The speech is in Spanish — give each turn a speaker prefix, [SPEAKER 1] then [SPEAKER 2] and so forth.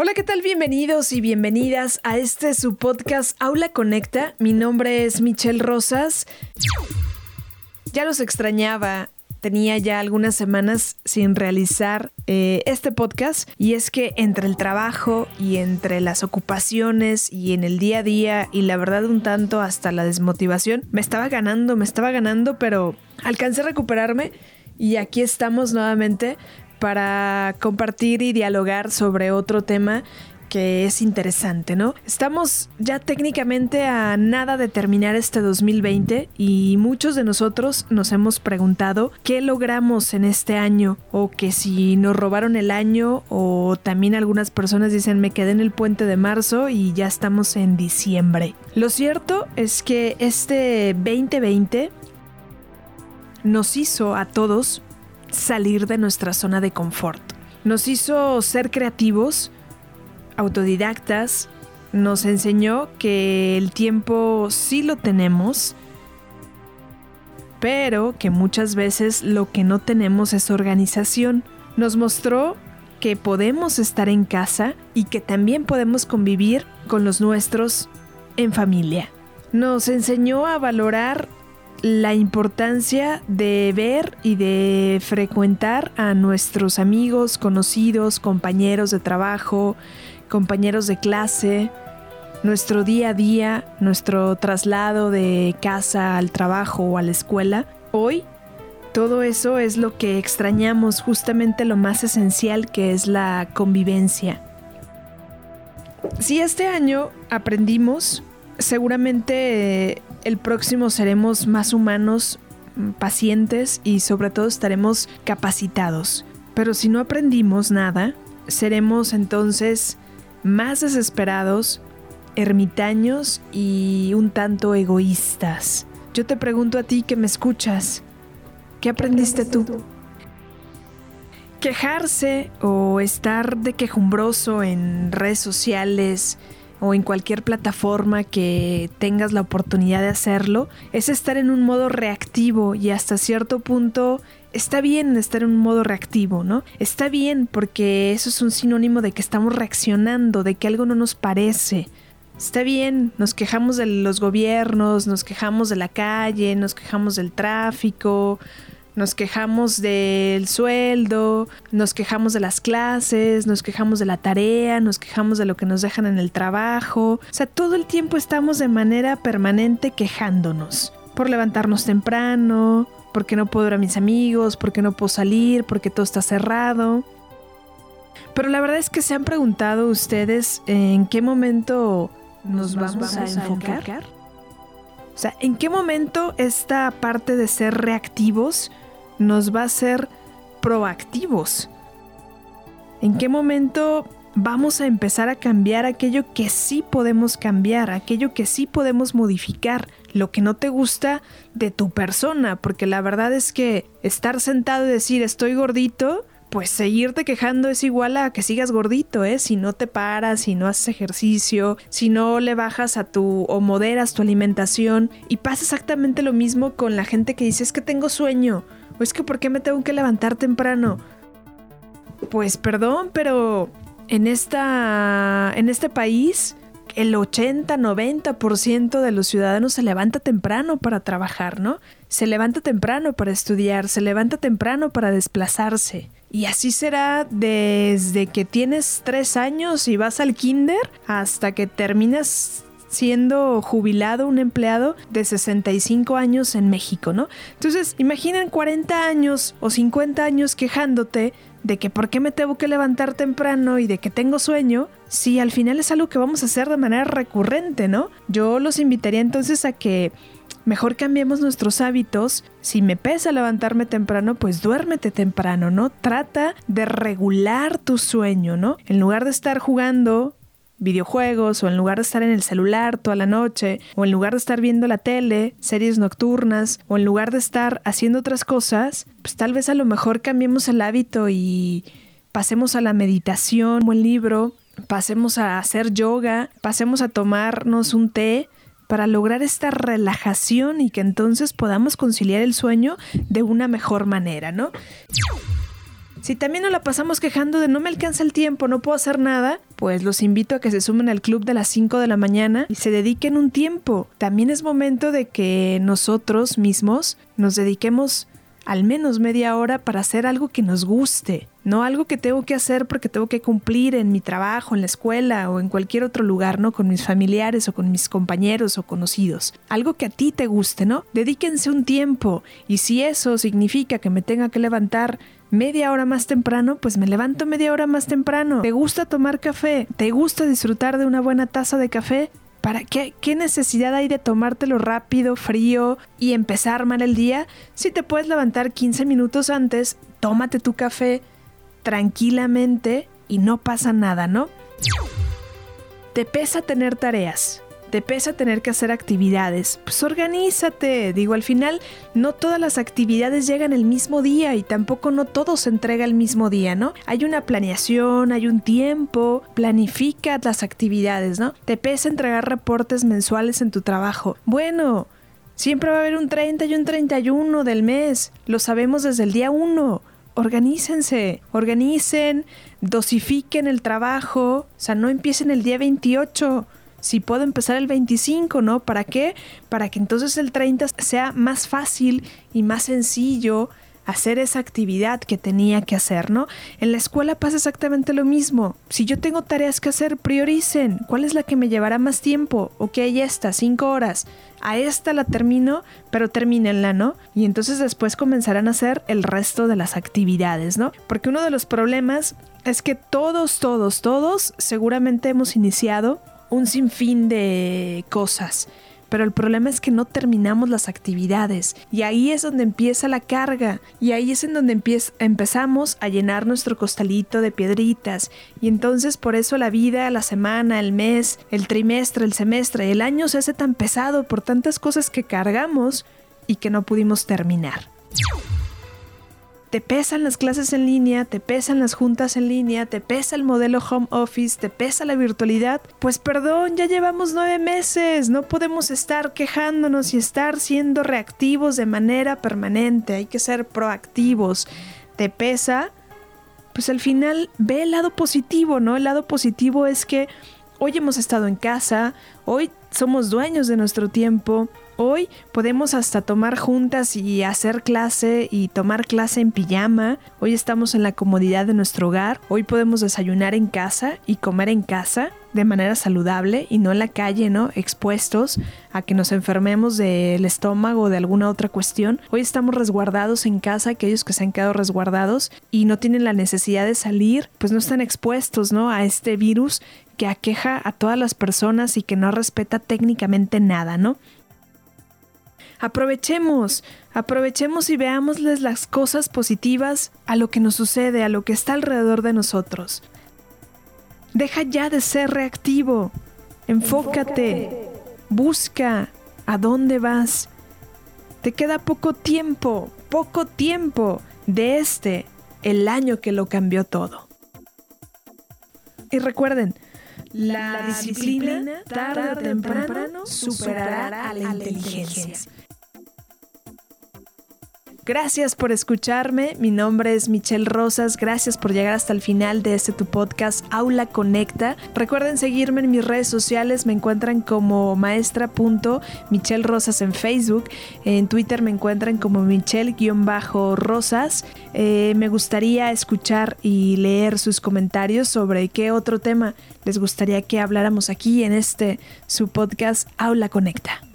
[SPEAKER 1] Hola, ¿qué tal? Bienvenidos y bienvenidas a este su podcast Aula Conecta. Mi nombre es Michelle Rosas. Ya los extrañaba. Tenía ya algunas semanas sin realizar eh, este podcast y es que entre el trabajo y entre las ocupaciones y en el día a día y la verdad un tanto hasta la desmotivación me estaba ganando, me estaba ganando, pero alcancé a recuperarme y aquí estamos nuevamente para compartir y dialogar sobre otro tema que es interesante, ¿no? Estamos ya técnicamente a nada de terminar este 2020 y muchos de nosotros nos hemos preguntado qué logramos en este año o que si nos robaron el año o también algunas personas dicen me quedé en el puente de marzo y ya estamos en diciembre. Lo cierto es que este 2020 nos hizo a todos salir de nuestra zona de confort. Nos hizo ser creativos, autodidactas, nos enseñó que el tiempo sí lo tenemos, pero que muchas veces lo que no tenemos es organización. Nos mostró que podemos estar en casa y que también podemos convivir con los nuestros en familia. Nos enseñó a valorar la importancia de ver y de frecuentar a nuestros amigos, conocidos, compañeros de trabajo, compañeros de clase, nuestro día a día, nuestro traslado de casa al trabajo o a la escuela. Hoy, todo eso es lo que extrañamos, justamente lo más esencial que es la convivencia. Si este año aprendimos, seguramente el próximo seremos más humanos, mm, pacientes y sobre todo estaremos capacitados. Pero si no aprendimos nada, seremos entonces más desesperados, ermitaños y un tanto egoístas. Yo te pregunto a ti que me escuchas, ¿qué aprendiste tú? Quejarse o estar de quejumbroso en redes sociales, o en cualquier plataforma que tengas la oportunidad de hacerlo, es estar en un modo reactivo y hasta cierto punto está bien estar en un modo reactivo, ¿no? Está bien porque eso es un sinónimo de que estamos reaccionando, de que algo no nos parece. Está bien, nos quejamos de los gobiernos, nos quejamos de la calle, nos quejamos del tráfico, nos quejamos del sueldo, nos quejamos de las clases, nos quejamos de la tarea, nos quejamos de lo que nos dejan en el trabajo. O sea, todo el tiempo estamos de manera permanente quejándonos por levantarnos temprano, porque no puedo ver a mis amigos, porque no puedo salir, porque todo está cerrado. Pero la verdad es que se han preguntado ustedes en qué momento nos, vamos, a, enfocar. O sea, ¿en qué momento esta parte de ser reactivos nos va a ser proactivos. ¿En qué momento vamos a empezar a cambiar aquello que sí podemos cambiar, aquello que sí podemos modificar, lo que no te gusta de tu persona? Porque la verdad es que estar sentado y decir estoy gordito, pues seguirte quejando es igual a que sigas gordito, ¿eh? Si no te paras, si no haces ejercicio, si no le bajas a tu o moderas tu alimentación. Y pasa exactamente lo mismo con la gente que dice es que tengo sueño ¿O es que por qué me tengo que levantar temprano? Pues perdón, pero en esta en este país el 80-90% de los ciudadanos se levanta temprano para trabajar, ¿no? Se levanta temprano para estudiar, se levanta temprano para desplazarse. Y así será desde que tienes tres años y vas al kinder hasta que terminas siendo jubilado un empleado de 65 años en México, ¿no? Entonces, imaginen 40 años o 50 años quejándote de que por qué me tengo que levantar temprano y de que tengo sueño, si al final es algo que vamos a hacer de manera recurrente, ¿no? Yo los invitaría entonces a que mejor cambiemos nuestros hábitos. Si me pesa levantarme temprano, pues duérmete temprano, ¿no? Trata de regular tu sueño, ¿no? En lugar de estar jugando videojuegos o en lugar de estar en el celular toda la noche o en lugar de estar viendo la tele, series nocturnas o en lugar de estar haciendo otras cosas, pues tal vez a lo mejor cambiemos el hábito y pasemos a la meditación, buen libro, pasemos a hacer yoga, pasemos a tomarnos un té para lograr esta relajación y que entonces podamos conciliar el sueño de una mejor manera, ¿no? Si también nos la pasamos quejando de no me alcanza el tiempo, no puedo hacer nada, pues los invito a que se sumen al club de las 5 de la mañana y se dediquen un tiempo. También es momento de que nosotros mismos nos dediquemos al menos media hora para hacer algo que nos guste, no algo que tengo que hacer porque tengo que cumplir en mi trabajo, en la escuela o en cualquier otro lugar, ¿no? Con mis familiares o con mis compañeros o conocidos. Algo que a ti te guste, ¿no? Dedíquense un tiempo y si eso significa que me tenga que levantar media hora más temprano, pues me levanto media hora más temprano. ¿Te gusta tomar café? ¿Te gusta disfrutar de una buena taza de café? ¿Para qué, qué necesidad hay de tomártelo rápido, frío y empezar mal el día? Si te puedes levantar 15 minutos antes, tómate tu café tranquilamente y no pasa nada, ¿no? Te pesa tener tareas te pesa tener que hacer actividades, pues organízate. Digo, al final no todas las actividades llegan el mismo día y tampoco no todo se entrega el mismo día, ¿no? Hay una planeación, hay un tiempo, planifica las actividades, ¿no? Te pesa entregar reportes mensuales en tu trabajo. Bueno, siempre va a haber un 30 y un 31 del mes, lo sabemos desde el día 1 organícense, organicen, dosifiquen el trabajo, o sea, no empiecen el día 28, si puedo empezar el 25, ¿no? ¿Para qué? Para que entonces el 30 sea más fácil y más sencillo hacer esa actividad que tenía que hacer, ¿no? En la escuela pasa exactamente lo mismo. Si yo tengo tareas que hacer, prioricen. ¿Cuál es la que me llevará más tiempo? Ok, esta, cinco horas. A esta la termino, pero termínenla, ¿no? Y entonces después comenzarán a hacer el resto de las actividades, ¿no? Porque uno de los problemas es que todos, todos, todos seguramente hemos iniciado un sinfín de cosas. Pero el problema es que no terminamos las actividades y ahí es donde empieza la carga y ahí es en donde empezamos a llenar nuestro costalito de piedritas y entonces por eso la vida, la semana, el mes, el trimestre, el semestre, el año se hace tan pesado por tantas cosas que cargamos y que no pudimos terminar te pesan las clases en línea, te pesan las juntas en línea, te pesa el modelo home office, te pesa la virtualidad, pues perdón, ya llevamos nueve meses, no podemos estar quejándonos y estar siendo reactivos de manera permanente, hay que ser proactivos. ¿Te pesa? Pues al final ve el lado positivo, ¿no? El lado positivo es que hoy hemos estado en casa, hoy somos dueños de nuestro tiempo, Hoy podemos hasta tomar juntas y hacer clase y tomar clase en pijama. Hoy estamos en la comodidad de nuestro hogar. Hoy podemos desayunar en casa y comer en casa de manera saludable y no en la calle, ¿no? Expuestos a que nos enfermemos del estómago o de alguna otra cuestión. Hoy estamos resguardados en casa, aquellos que se han quedado resguardados y no tienen la necesidad de salir, pues no están expuestos, ¿no? A este virus que aqueja a todas las personas y que no respeta técnicamente nada, ¿no? Aprovechemos, aprovechemos y veámosles las cosas positivas a lo que nos sucede, a lo que está alrededor de nosotros. Deja ya de ser reactivo. Enfócate. Busca a dónde vas. Te queda poco tiempo, poco tiempo de este, el año que lo cambió todo. Y recuerden, la, disciplina, tarde o temprano superará a la inteligencia. Gracias por escucharme. Mi nombre es Michelle Rosas. Gracias por llegar hasta el final de este tu podcast Aula Conecta. Recuerden seguirme en mis redes sociales. Me encuentran como maestra.michelle Rosas en Facebook. En Twitter me encuentran como Michelle-Rosas. Eh, me gustaría escuchar y leer sus comentarios sobre qué otro tema les gustaría que habláramos aquí en este su podcast Aula Conecta.